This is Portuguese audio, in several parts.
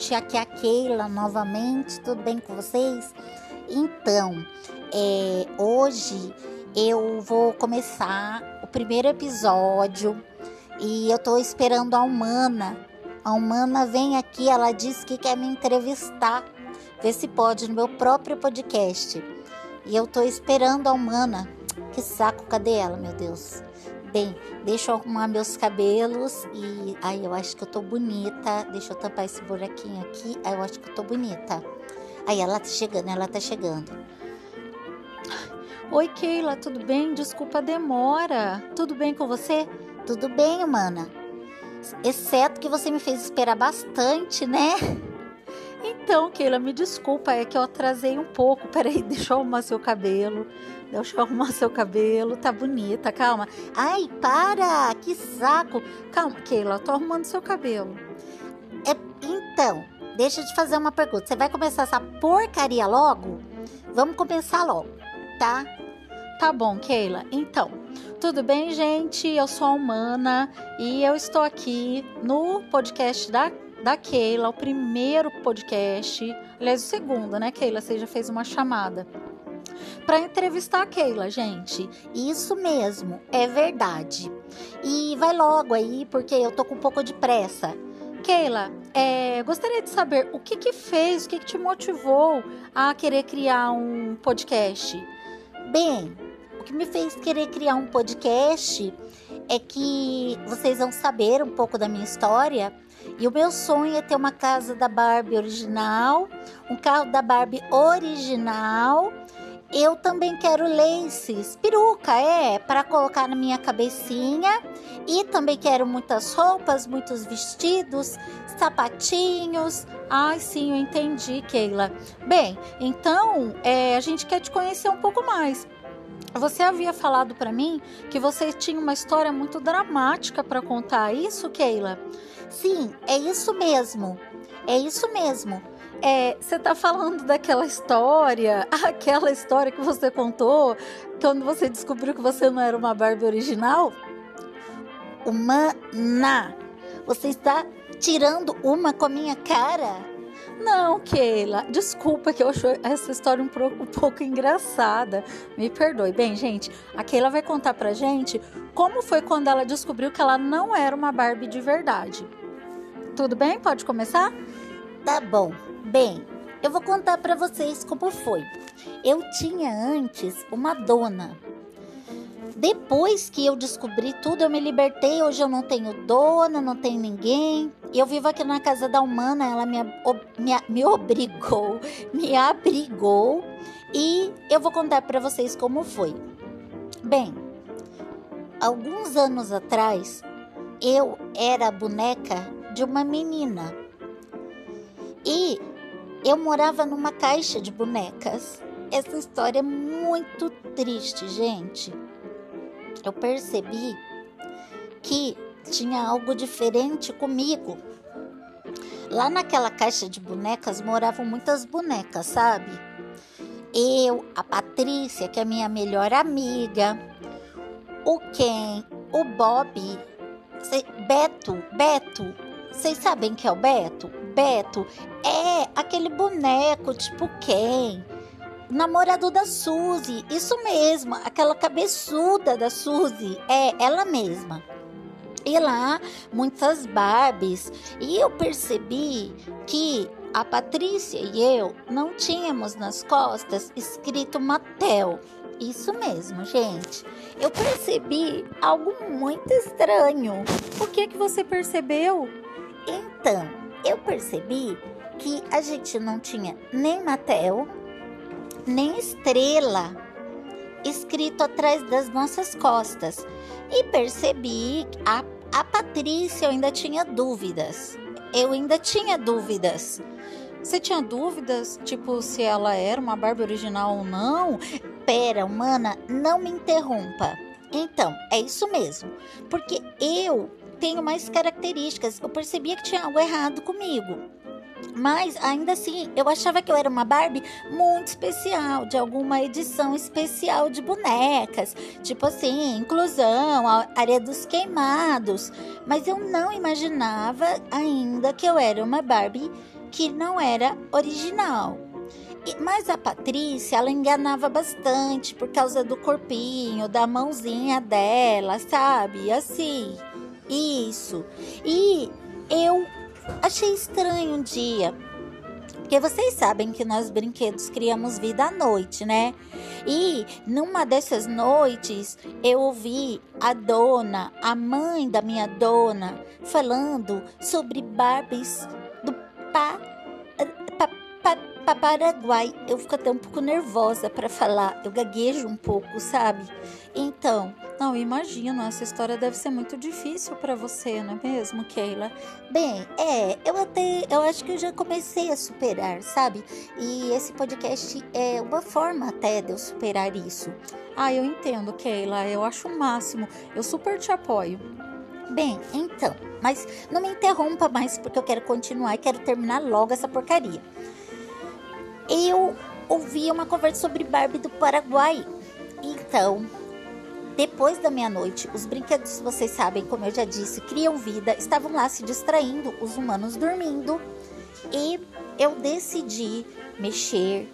gente? Aqui é a Keila novamente, tudo bem com vocês? Então, é, hoje eu vou começar o primeiro episódio e eu tô esperando a Humana. A Humana vem aqui, ela disse que quer me entrevistar, ver se pode no meu próprio podcast. E eu tô esperando a Humana. Que saco, cadê ela, meu Deus? Bem, deixa eu arrumar meus cabelos e aí eu acho que eu tô bonita. Deixa eu tampar esse buraquinho aqui. Aí eu acho que eu tô bonita. Aí ela tá chegando, ela tá chegando. Oi, Keila, tudo bem? Desculpa a demora. Tudo bem com você? Tudo bem, humana. Exceto que você me fez esperar bastante, né? Então, Keila, me desculpa, é que eu atrasei um pouco. Peraí, deixa eu arrumar seu cabelo. Deixa eu arrumar seu cabelo. Tá bonita, calma. Ai, para! Que saco! Calma, Keila, eu tô arrumando seu cabelo. É, então, deixa eu te fazer uma pergunta. Você vai começar essa porcaria logo? Vamos começar logo, tá? Tá bom, Keila. Então, tudo bem, gente? Eu sou a Humana e eu estou aqui no podcast da da Keila, o primeiro podcast, aliás, o segundo, né, Keila? Você já fez uma chamada para entrevistar a Keila, gente. Isso mesmo, é verdade. E vai logo aí, porque eu tô com um pouco de pressa. Keila, é, gostaria de saber o que que fez, o que que te motivou a querer criar um podcast? Bem, o que me fez querer criar um podcast é que vocês vão saber um pouco da minha história e o meu sonho é ter uma casa da Barbie original, um carro da Barbie original. Eu também quero laces, peruca, é, para colocar na minha cabecinha. E também quero muitas roupas, muitos vestidos, sapatinhos. Ai, sim, eu entendi, Keila. Bem, então é, a gente quer te conhecer um pouco mais. Você havia falado para mim que você tinha uma história muito dramática para contar, isso, Keila? Sim, é isso mesmo. É isso mesmo. É, você tá falando daquela história, aquela história que você contou quando você descobriu que você não era uma Barbie original? Humana, você está tirando uma com a minha cara? Não, Keila, desculpa que eu acho essa história um, um, pouco engraçada. Me perdoe. Bem, gente, a Keila vai contar pra gente como foi quando ela descobriu que ela não era uma Barbie de verdade. Tudo bem? Pode começar? Tá bom. Bem, eu vou contar para vocês como foi. Eu tinha antes uma dona. Depois que eu descobri tudo, eu me libertei. Hoje eu não tenho dona, não tenho ninguém. Eu vivo aqui na casa da Humana. Ela me, me, me obrigou, me abrigou. E eu vou contar para vocês como foi. Bem, alguns anos atrás, eu era boneca de uma menina. E eu morava numa caixa de bonecas. Essa história é muito triste, gente. Eu percebi que tinha algo diferente comigo. Lá naquela caixa de bonecas moravam muitas bonecas, sabe? Eu, a Patrícia, que é minha melhor amiga, o Ken, o Bob, Beto, Beto, vocês sabem que é o Beto? Beto é aquele boneco tipo quem? Namorado da Suzy, isso mesmo, aquela cabeçuda da Suzy, é ela mesma. E lá, muitas Barbies, e eu percebi que a Patrícia e eu não tínhamos nas costas escrito Mattel. Isso mesmo, gente. Eu percebi algo muito estranho. O que que você percebeu? Então, eu percebi que a gente não tinha nem Matel, nem estrela escrito atrás das nossas costas. E percebi que a, a Patrícia ainda tinha dúvidas. Eu ainda tinha dúvidas. Você tinha dúvidas, tipo, se ela era uma Barbie original ou não? Pera, humana, não me interrompa. Então, é isso mesmo. Porque eu tenho mais características. Eu percebia que tinha algo errado comigo. Mas ainda assim, eu achava que eu era uma Barbie muito especial, de alguma edição especial de bonecas, tipo assim, inclusão, área dos queimados. Mas eu não imaginava ainda que eu era uma Barbie que não era original. Mas a Patrícia, ela enganava bastante por causa do corpinho, da mãozinha dela, sabe? Assim, isso. E eu achei estranho um dia, porque vocês sabem que nós brinquedos criamos vida à noite, né? E numa dessas noites eu ouvi a dona, a mãe da minha dona, falando sobre Barbies do pa, pa, pa, pa Paraguai. Eu fico até um pouco nervosa para falar, eu gaguejo um pouco, sabe? Então, não, imagino, essa história deve ser muito difícil para você, não é mesmo, Keila? Bem, é, eu até, eu acho que eu já comecei a superar, sabe? E esse podcast é uma forma até de eu superar isso. Ah, eu entendo, Keila, eu acho o máximo. Eu super te apoio. Bem, então, mas não me interrompa mais porque eu quero continuar e quero terminar logo essa porcaria. Eu ouvi uma conversa sobre Barbie do Paraguai. Então, depois da meia-noite, os brinquedos, vocês sabem, como eu já disse, criam vida, estavam lá se distraindo, os humanos dormindo, e eu decidi mexer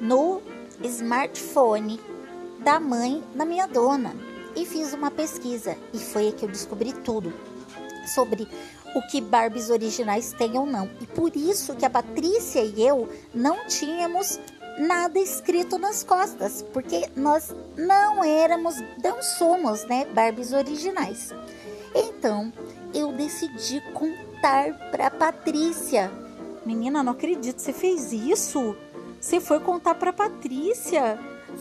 no smartphone da mãe da minha dona e fiz uma pesquisa e foi aí que eu descobri tudo sobre o que Barbies originais têm ou não. E por isso que a Patrícia e eu não tínhamos nada escrito nas costas, porque nós não éramos, não somos, né, Barbies originais. Então, eu decidi contar para Patrícia. Menina, não acredito, você fez isso? Você foi contar para Patrícia?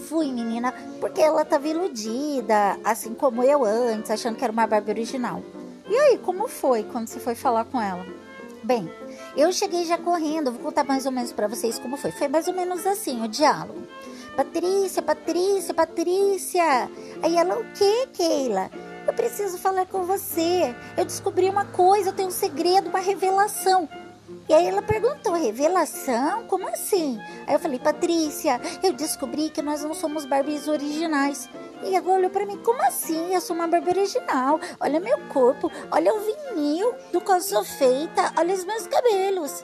Fui, menina, porque ela estava iludida, assim como eu antes, achando que era uma Barbie original. E aí, como foi quando você foi falar com ela? Bem, eu cheguei já correndo, vou contar mais ou menos para vocês como foi. Foi mais ou menos assim o diálogo. Patrícia, Patrícia, Patrícia. Aí ela, o que, Keila? Eu preciso falar com você. Eu descobri uma coisa, eu tenho um segredo, uma revelação. E aí ela perguntou: revelação? Como assim? Aí eu falei: Patrícia, eu descobri que nós não somos Barbies originais. E ela olhou para mim: como assim? Eu sou uma Barbie original. Olha meu corpo, olha o vinil do qual sou feita, olha os meus cabelos.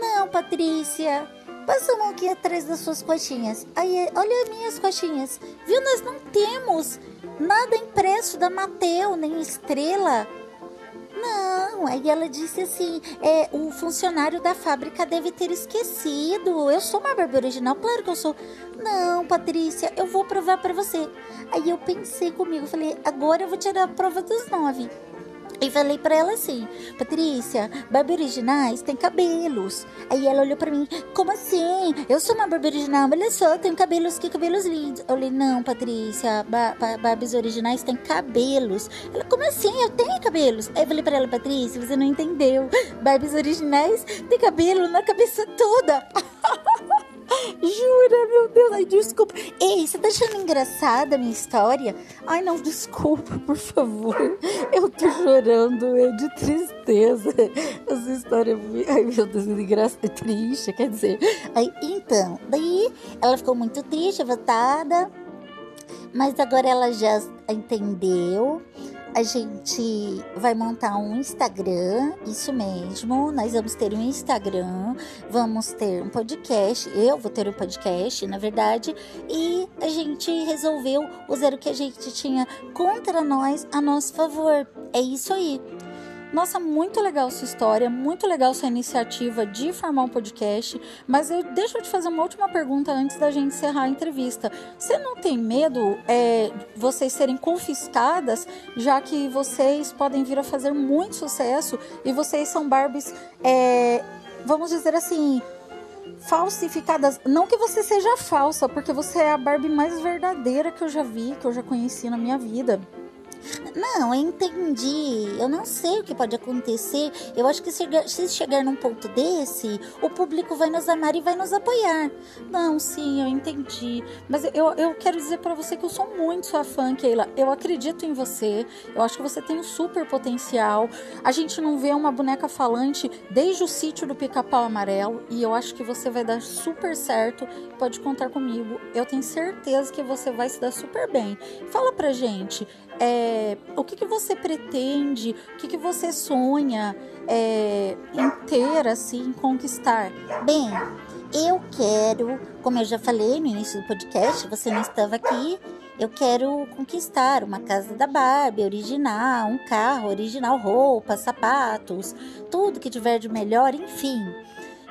Não, Patrícia. Passa a mão aqui atrás das suas coxinhas. Aí, olha as minhas coxinhas. Viu? Nós não temos nada impresso da Mateu, nem estrela. Não, aí ela disse assim: é, o funcionário da fábrica deve ter esquecido. Eu sou uma Barbie original, claro que eu sou. Não, Patrícia, eu vou provar para você. Aí eu pensei comigo, falei: agora eu vou tirar a prova dos nove. E falei para ela assim: Patrícia, Barbie originais tem cabelos. Aí ela olhou para mim: Como assim? Eu sou uma Barbie original, olha só, tenho cabelos, que cabelos lindos. Eu falei: Não, Patrícia, ba Barbies originais têm cabelos. Ela: Como assim? Eu tenho cabelos. Aí eu falei para ela: Patrícia, você não entendeu. Barbies originais têm cabelo na cabeça toda. Jura, meu Deus. Ai, desculpa. Ei, você tá achando engraçada a minha história? Ai, não, desculpa, por favor. Eu tô chorando, é de tristeza. Essa história é Ai, meu Deus, engraçada, é triste, quer dizer. Aí, então, daí ela ficou muito triste, votada. Mas agora ela já entendeu a gente vai montar um Instagram, isso mesmo. Nós vamos ter um Instagram, vamos ter um podcast. Eu vou ter um podcast, na verdade, e a gente resolveu usar o que a gente tinha contra nós a nosso favor. É isso aí. Nossa, muito legal sua história, muito legal sua iniciativa de formar um podcast. Mas eu deixa eu te fazer uma última pergunta antes da gente encerrar a entrevista. Você não tem medo é, vocês serem confiscadas, já que vocês podem vir a fazer muito sucesso e vocês são Barbies, é, vamos dizer assim, falsificadas. Não que você seja falsa, porque você é a Barbie mais verdadeira que eu já vi, que eu já conheci na minha vida. Não, eu entendi. Eu não sei o que pode acontecer. Eu acho que se chegar num ponto desse, o público vai nos amar e vai nos apoiar. Não, sim, eu entendi. Mas eu, eu quero dizer para você que eu sou muito sua fã, Keila. Eu acredito em você. Eu acho que você tem um super potencial. A gente não vê uma boneca falante desde o sítio do pica-pau amarelo. E eu acho que você vai dar super certo. Pode contar comigo. Eu tenho certeza que você vai se dar super bem. Fala pra gente. É, o que, que você pretende, o que, que você sonha é, em ter, assim, conquistar? Bem, eu quero, como eu já falei no início do podcast, você não estava aqui, eu quero conquistar uma casa da Barbie original, um carro original, roupas, sapatos, tudo que tiver de melhor, enfim.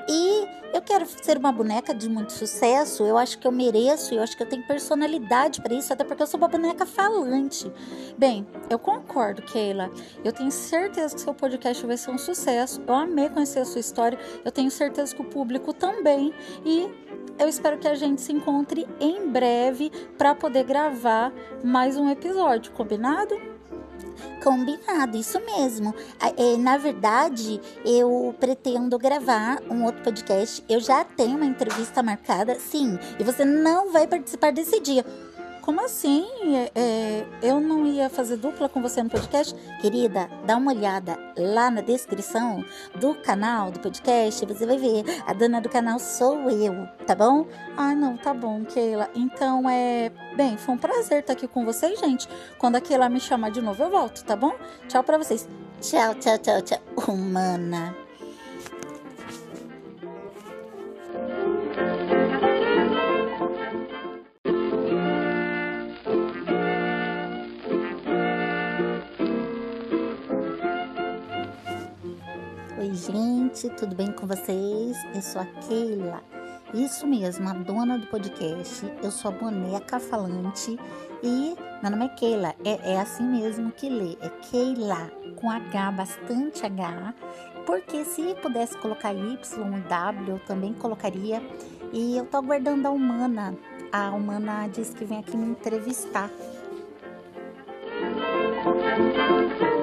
E eu quero ser uma boneca de muito sucesso. Eu acho que eu mereço, eu acho que eu tenho personalidade para isso, até porque eu sou uma boneca falante. Bem, eu concordo, Keila. Eu tenho certeza que seu podcast vai ser um sucesso. Eu amei conhecer a sua história. Eu tenho certeza que o público também. E eu espero que a gente se encontre em breve para poder gravar mais um episódio, combinado? Combinado, isso mesmo. É, na verdade, eu pretendo gravar um outro podcast. Eu já tenho uma entrevista marcada, sim, e você não vai participar desse dia. Como assim? É, é, eu não ia fazer dupla com você no podcast? Querida, dá uma olhada lá na descrição do canal do podcast. Você vai ver. A dona do canal sou eu, tá bom? Ah, não, tá bom, Keila. Então é. Bem, foi um prazer estar aqui com vocês, gente. Quando a Keila me chamar de novo, eu volto, tá bom? Tchau pra vocês. Tchau, tchau, tchau, tchau. Humana. Tudo bem com vocês? Eu sou a Keila, isso mesmo, a dona do podcast. Eu sou a boneca falante e meu nome é Keila, é, é assim mesmo que lê, é Keila, com H, bastante H, porque se pudesse colocar Y e W, eu também colocaria. E eu tô aguardando a Humana. A Humana disse que vem aqui me entrevistar. Música